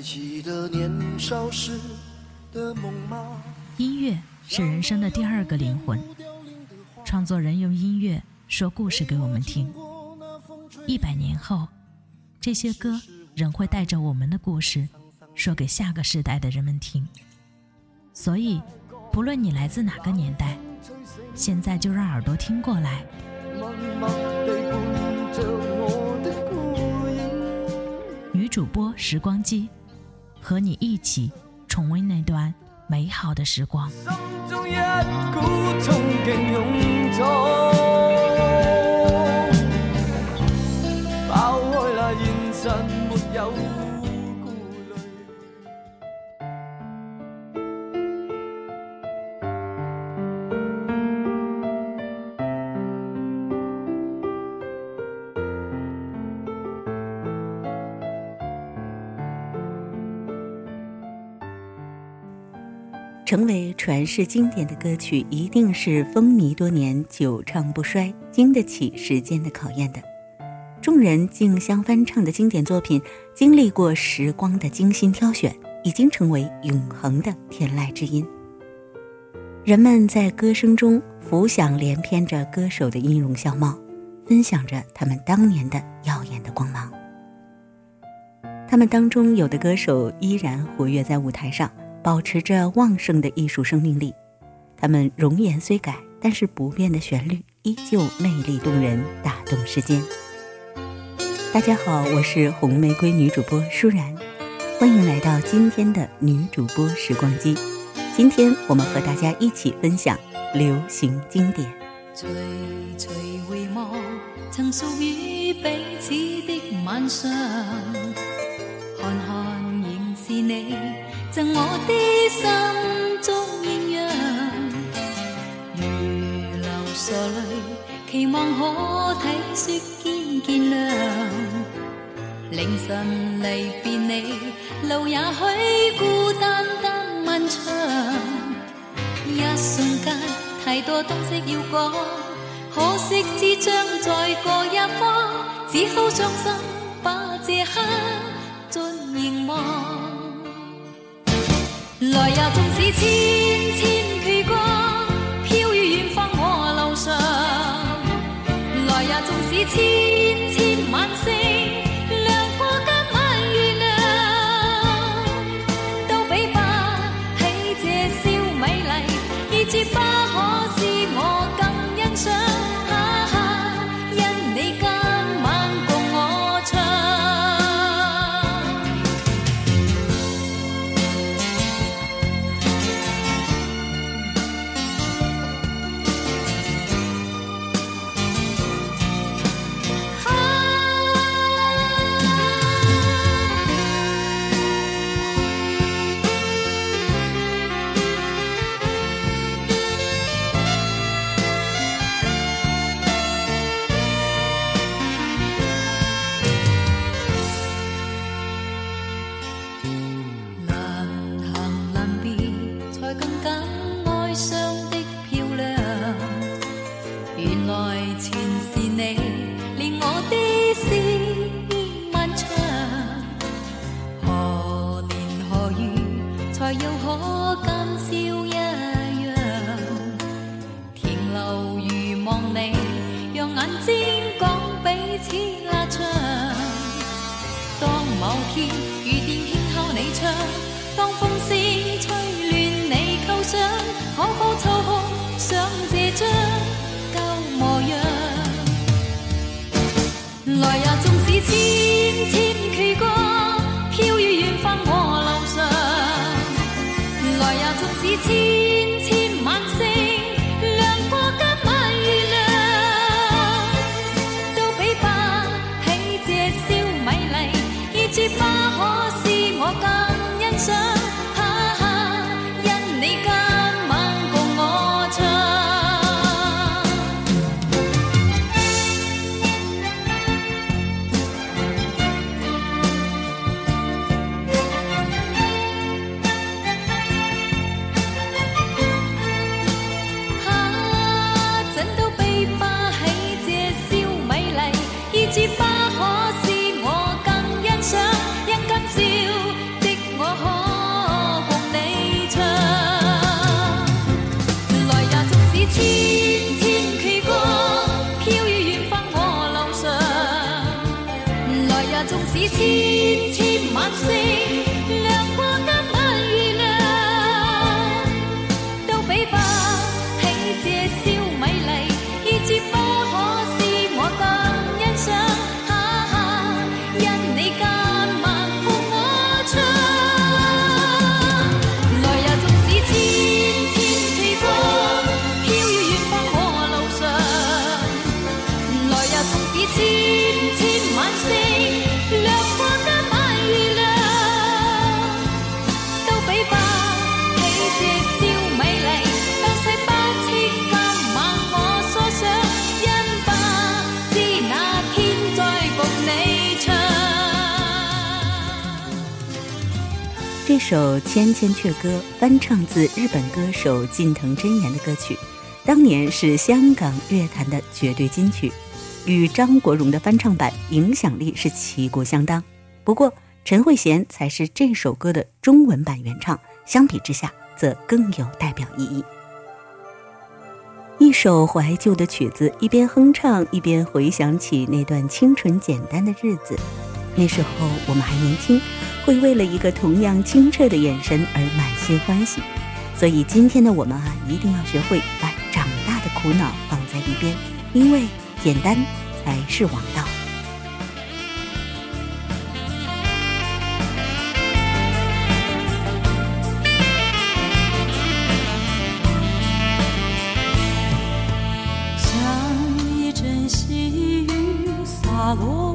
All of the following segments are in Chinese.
记得年少时的梦吗？音乐是人生的第二个灵魂，创作人用音乐说故事给我们听。一百年后，这些歌仍会带着我们的故事，说给下个时代的人们听。所以，不论你来自哪个年代，现在就让耳朵听过来。女主播时光机，和你一起重温那段美好的时光。成为传世经典的歌曲，一定是风靡多年、久唱不衰、经得起时间的考验的。众人竞相翻唱的经典作品，经历过时光的精心挑选，已经成为永恒的天籁之音。人们在歌声中浮想联翩着歌手的音容笑貌，分享着他们当年的耀眼的光芒。他们当中有的歌手依然活跃在舞台上。保持着旺盛的艺术生命力，他们容颜虽改，但是不变的旋律依旧魅力动人，打动世间。大家好，我是红玫瑰女主播舒然，欢迎来到今天的女主播时光机。今天我们和大家一起分享流行经典。徐徐回望曾属于彼此的晚上，看看仍是你。赠我的心中艳阳，如流傻泪，期望可体恤见见谅。凌晨离别你，路也许孤单单漫长。一瞬间，太多东西要讲，可惜只将在各一方，只好伤心把这刻尽凝望。来日，纵使千千阙歌飘于远方我路上。来日，纵使千千千千阕歌飘于远方我路上，来也，纵使千晚星。首《千千阙歌》翻唱自日本歌手近藤真彦的歌曲，当年是香港乐坛的绝对金曲，与张国荣的翻唱版影响力是旗鼓相当。不过，陈慧娴才是这首歌的中文版原唱，相比之下则更有代表意义。一首怀旧的曲子，一边哼唱，一边回想起那段清纯简单的日子。那时候我们还年轻，会为了一个同样清澈的眼神而满心欢喜。所以今天的我们啊，一定要学会把长大的苦恼放在一边，因为简单才是王道。像一阵细雨洒落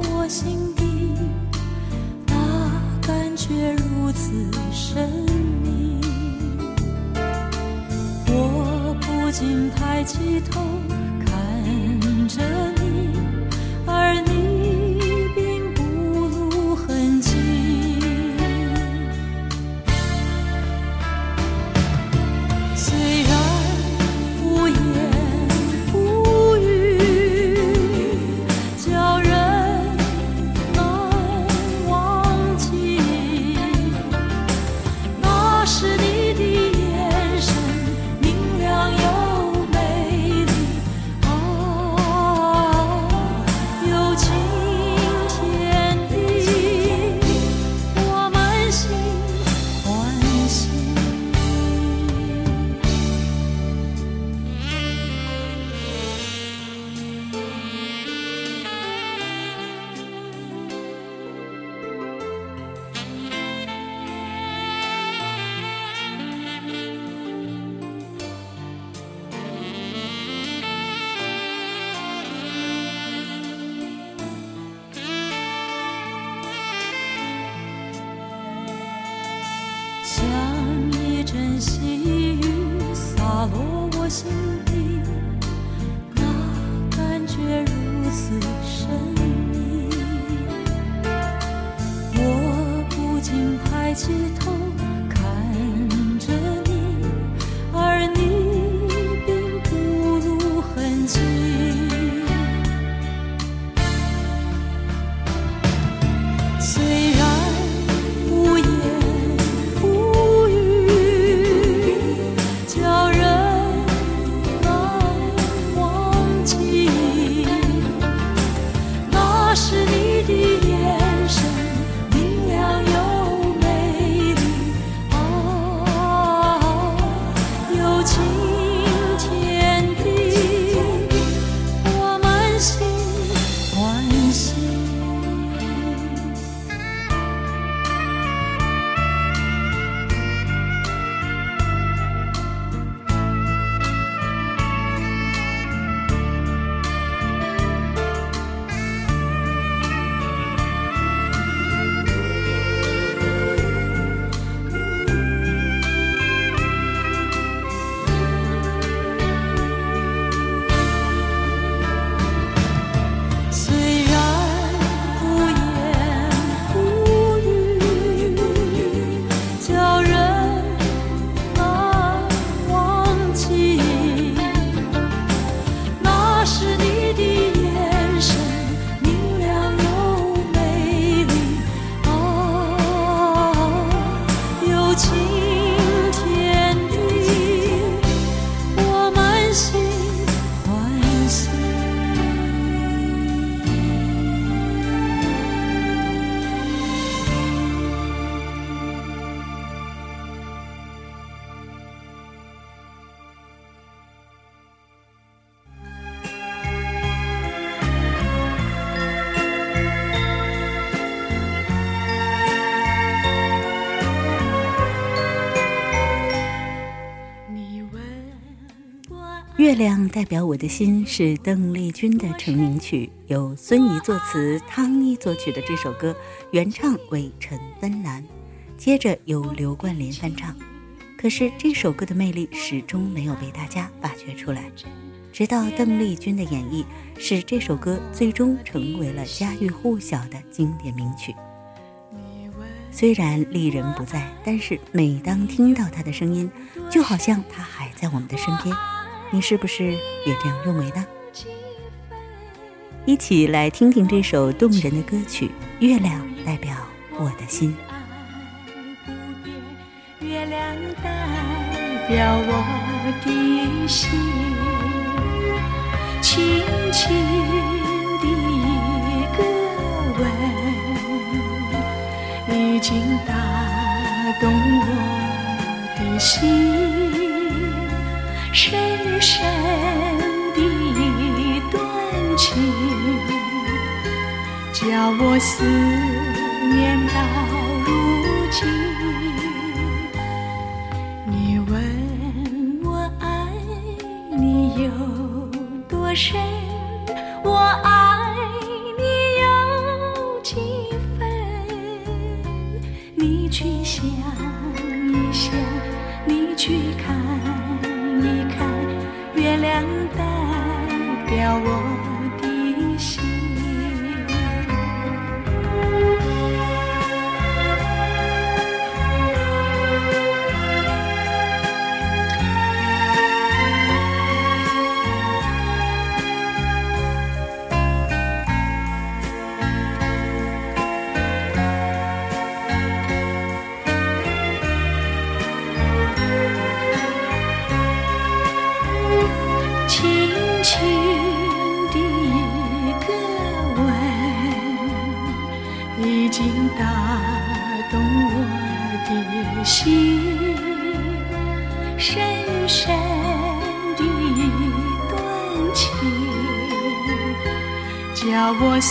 月亮代表我的心是邓丽君的成名曲，由孙怡作词、汤妮作曲的这首歌，原唱为陈芬兰，接着由刘冠霖翻唱。可是这首歌的魅力始终没有被大家发掘出来，直到邓丽君的演绎，使这首歌最终成为了家喻户晓的经典名曲。虽然丽人不在，但是每当听到她的声音，就好像她还在我们的身边。你是不是也这样认为呢？一起来听听这首动人的歌曲《月亮代表我的心》。月亮代表我的心，轻轻你去想一想，你去看一看，月亮代表我。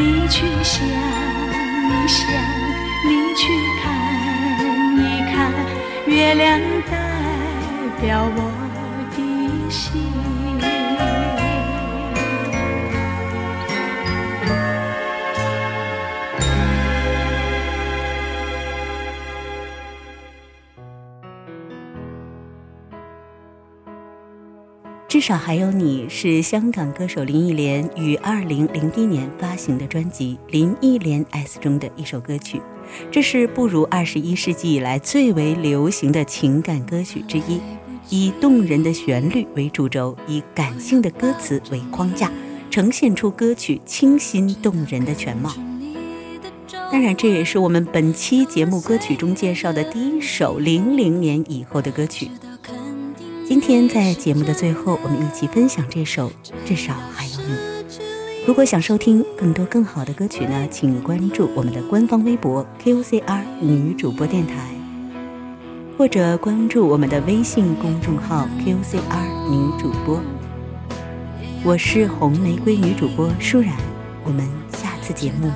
你去想一想，你去看一看，月亮代表我。至少还有你是香港歌手林忆莲于二零零一年发行的专辑《林忆莲 S》中的一首歌曲，这是步入二十一世纪以来最为流行的情感歌曲之一，以动人的旋律为主轴，以感性的歌词为框架，呈现出歌曲清新动人的全貌。当然，这也是我们本期节目歌曲中介绍的第一首零零年以后的歌曲。今天在节目的最后，我们一起分享这首《至少还有你》。如果想收听更多更好的歌曲呢，请关注我们的官方微博 KOCR 女主播电台，或者关注我们的微信公众号 KOCR 女主播。我是红玫瑰女主播舒然，我们下次节目